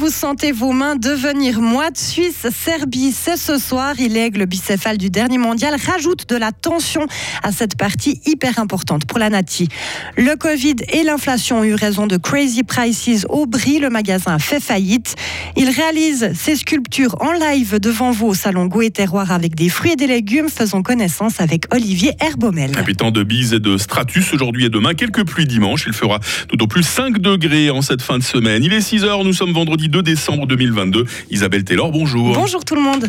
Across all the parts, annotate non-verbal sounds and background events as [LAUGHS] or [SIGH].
vous sentez vos mains devenir moites, Suisse-Serbie, c'est ce soir. Il lègue le bicéphale du dernier mondial, rajoute de la tension à cette partie hyper importante pour la Nati. Le Covid et l'inflation ont eu raison de Crazy Prices au Brie. Le magasin fait faillite. Il réalise ses sculptures en live devant vous au salon Goût et Terroir avec des fruits et des légumes. Faisons connaissance avec Olivier Herbomel. Habitant de Bise et de Stratus aujourd'hui et demain. Quelques pluies dimanche. Il fera tout au plus 5 degrés en cette fin de semaine. Il est 6 heures. Nous sommes vendredi 2 décembre 2022. Isabelle Taylor, bonjour. Bonjour tout le monde.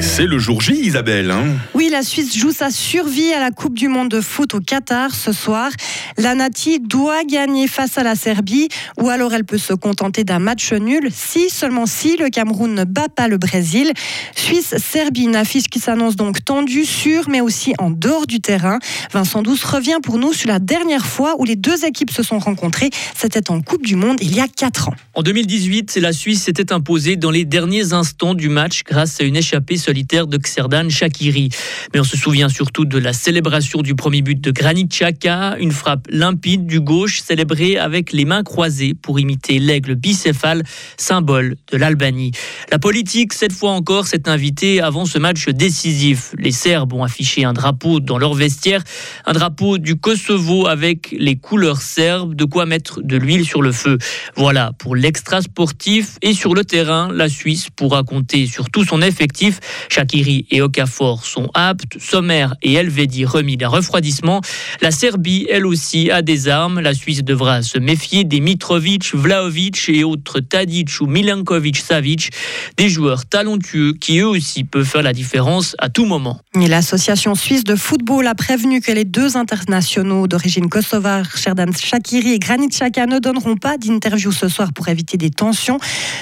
Et c'est le jour J, Isabelle. Hein. oui, la Suisse joue sa survie à la Coupe du Monde de foot au Qatar ce soir. La Nati doit gagner face à la Serbie ou alors elle peut se contenter d'un match nul si, seulement si, le Cameroun ne bat pas le Brésil. Suisse-Serbie, une affiche qui s'annonce donc tendue sur mais aussi en dehors du terrain. Vincent Douce revient pour nous sur la dernière fois où les deux équipes se sont rencontrées. C'était en Coupe du Monde il y a 4 ans. En 2018, la Suisse s'était imposée dans les derniers instants du match grâce à une échappée solitaire de Xerdan Shakiri. Mais on se souvient surtout de la célébration du premier but de Granit Xhaka, une frappe limpide du gauche célébrée avec les mains croisées pour imiter l'aigle bicéphale, symbole de l'Albanie. La politique, cette fois encore, s'est invitée avant ce match décisif. Les Serbes ont affiché un drapeau dans leur vestiaire, un drapeau du Kosovo avec les couleurs serbes, de quoi mettre de l'huile sur le feu. Voilà pour l'extra sportif et sur le terrain, la Suisse pourra compter sur tout son effectif. Shakiri et Okafor sont aptes, Sommer et Elvedi remis d'un refroidissement. La Serbie, elle aussi, a des armes. La Suisse devra se méfier des Mitrovic, Vlaovic et autres Tadic ou Milankovic Savic, des joueurs talentueux qui eux aussi peuvent faire la différence à tout moment. L'association suisse de football a prévenu que les deux internationaux d'origine kosovare, Sherdan Shakiri et Granit Xhaka, ne donneront pas d'interview ce soir pour éviter des tensions.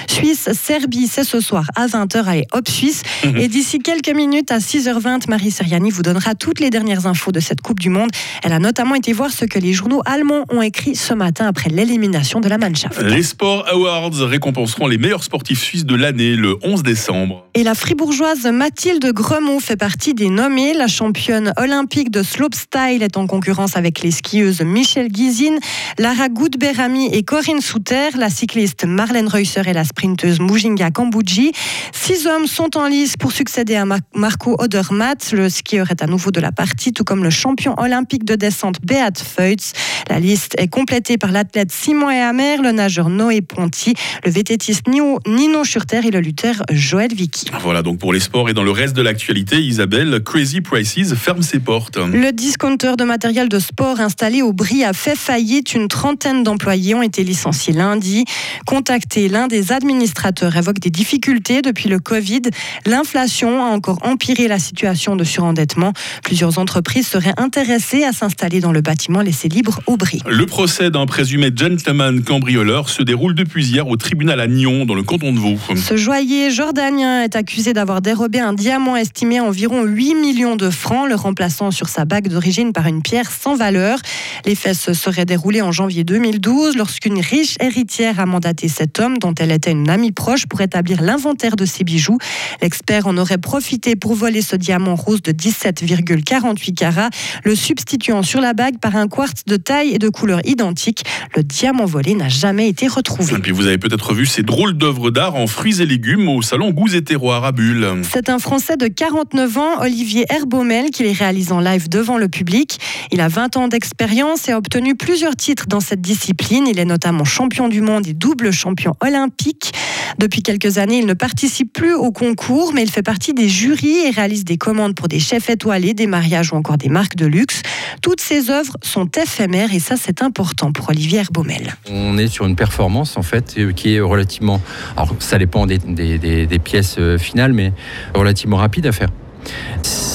Suisse-Serbie, c'est ce soir à 20h. Allez, hop Suisse. Mhm. Et d'ici quelques minutes, à 6h20, Marie Seriani vous donnera toutes les dernières infos de cette Coupe du Monde. Elle a notamment été voir ce que les journaux allemands ont écrit ce matin après l'élimination de la Mannschaft. Les Sport Awards récompenseront les meilleurs sportifs suisses de l'année le 11 décembre. Et la fribourgeoise Mathilde Gremont fait partie des nommés. La championne olympique de slopestyle est en concurrence avec les skieuses Michel Guizine, Lara Goudberami et Corinne Souter, la cycliste Marlène Reusser et la sprinteuse Mujinga Kambouji. Six hommes sont en lice pour succéder à Marco Odermatt. Le skieur est à nouveau de la partie, tout comme le champion olympique de descente Beat Feutz. La liste est complétée par l'athlète Simon Ehamer, le nageur Noé Ponty, le vététiste Nino Schurter et le lutteur Joël Vicky. Voilà donc pour les sports et dans le reste de l'actualité, Isabelle, Crazy Prices ferme ses portes. Le discounter de matériel de sport installé au Brie a fait faillite. Une trentaine d'employés ont été licenciés lundi. Contacté, l'un des administrateurs évoque des difficultés depuis le Covid. L'inflation a encore empiré la situation de surendettement. Plusieurs entreprises seraient intéressées à s'installer dans le bâtiment laissé libre au Brie. Le procès d'un présumé gentleman cambrioleur se déroule depuis hier au tribunal à Nyon, dans le canton de Vaud. Ce joaillier jordanien est accusé d'avoir dérobé un diamant estimé à environ 8 millions de francs, le remplaçant sur sa bague d'origine par une pierre sans valeur. Les faits se seraient déroulés en janvier 2012 lorsqu'une riche héritière a mandaté cet homme, dont elle était une amie proche, pour établir l'inventaire de ses bijoux. L'expert en aurait profité pour voler ce diamant rose de 17,48 carats, le substituant sur la bague par un quartz de taille et de couleur identique. Le diamant volé n'a jamais été retrouvé. Et puis vous avez peut-être vu ces drôles d'œuvres d'art en fruits et légumes au salon Goûts et Terroirs à Bulle. C'est un Français de 49 ans, Olivier Herbomel, qui les réalise en live devant le public. Il a 20 ans d'expérience et a obtenu plusieurs titres dans cette discipline. Il est notamment champion du monde et double champion olympique. Depuis quelques années, il ne participe plus au concours, mais il fait partie des jurys et réalise des commandes pour des chefs étoilés, des mariages ou encore des marques de luxe. Toutes ses œuvres sont éphémères et ça, c'est important pour Olivier Herbomel. On est sur une performance en fait euh, qui est relativement. Alors, ça dépend des, des pièces euh, finales, mais relativement rapide à faire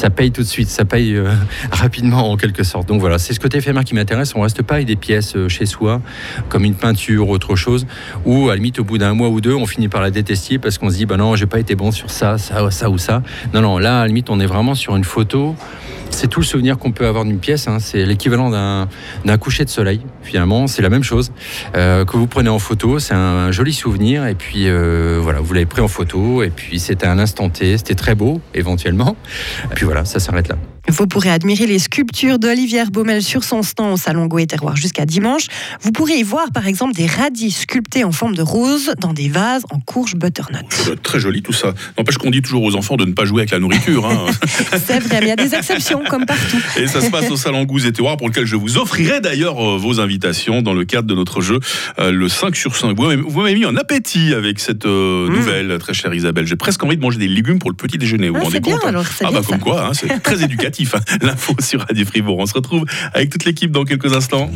ça paye tout de suite, ça paye euh, [LAUGHS] rapidement en quelque sorte. Donc voilà, c'est ce côté éphémère qui m'intéresse. On reste pas avec des pièces euh, chez soi, comme une peinture autre chose, ou à la limite au bout d'un mois ou deux, on finit par la détester parce qu'on se dit, bah non, j'ai pas été bon sur ça, ça, ça ou ça. Non, non, là, à la limite, on est vraiment sur une photo c'est tout le souvenir qu'on peut avoir d'une pièce. Hein. C'est l'équivalent d'un coucher de soleil, finalement. C'est la même chose euh, que vous prenez en photo. C'est un, joli souvenir. Et puis, voilà, vous l'avez pris en photo. Et puis, c'était un instant T. C'était très beau, éventuellement. Puis, voilà, ça s'arrête là. Vous pourrez admirer les sculptures d'Olivier Baumel sur son stand au Salon Go Terroir jusqu'à dimanche. Vous pourrez y voir par exemple des radis sculptés en forme de rose dans des vases en courge butternut. très joli tout ça. N'empêche qu'on dit toujours aux enfants de ne pas jouer avec la nourriture. Hein. [LAUGHS] C'est vrai, mais il y a des exceptions comme partout. Et ça se passe au Salon et Terroir pour lequel je vous offrirai d'ailleurs euh, vos invitations dans le cadre de notre jeu euh, le 5 sur 5. Vous m'avez mis en appétit avec cette euh, mmh. nouvelle, très chère Isabelle. J'ai presque envie de manger des légumes pour le petit déjeuner. Vous ah, vous rendez compte hein Ah bah comme quoi, hein, c'est très éducatif. [LAUGHS] Hein. [LAUGHS] L'info sur Radio Fribourg. On se retrouve avec toute l'équipe dans quelques instants.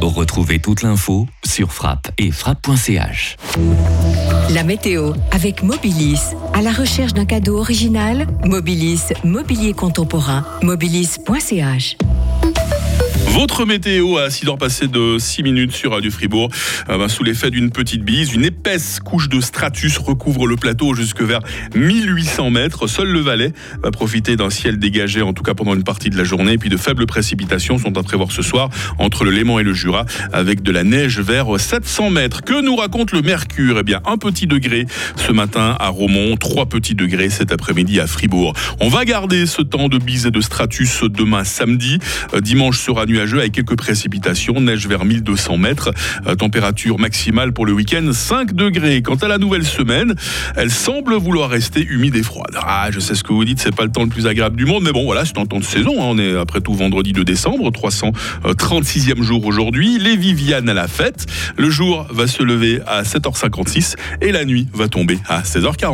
Retrouvez toute l'info sur frappe et frappe.ch. La météo avec Mobilis. À la recherche d'un cadeau original, Mobilis, mobilier contemporain, mobilis.ch. Votre météo à 6 heures passées de 6 minutes sur Radio Fribourg, euh, ben, sous l'effet d'une petite bise, une épaisse couche de stratus recouvre le plateau jusque vers 1800 mètres. Seul le Valais va profiter d'un ciel dégagé, en tout cas pendant une partie de la journée. Puis de faibles précipitations sont à prévoir ce soir entre le Léman et le Jura, avec de la neige vers 700 mètres. Que nous raconte le Mercure? Eh bien, un petit degré ce matin à Romont, trois petits degrés cet après-midi à Fribourg. On va garder ce temps de bise et de stratus demain samedi. Euh, dimanche sera avec quelques précipitations, neige vers 1200 mètres, euh, température maximale pour le week-end 5 degrés. Quant à la nouvelle semaine, elle semble vouloir rester humide et froide. Ah, je sais ce que vous dites, c'est pas le temps le plus agréable du monde, mais bon, voilà, c'est un temps de saison. Hein. On est après tout vendredi 2 décembre, 336e jour aujourd'hui. Les Vivianes à la fête. Le jour va se lever à 7h56 et la nuit va tomber à 16h40.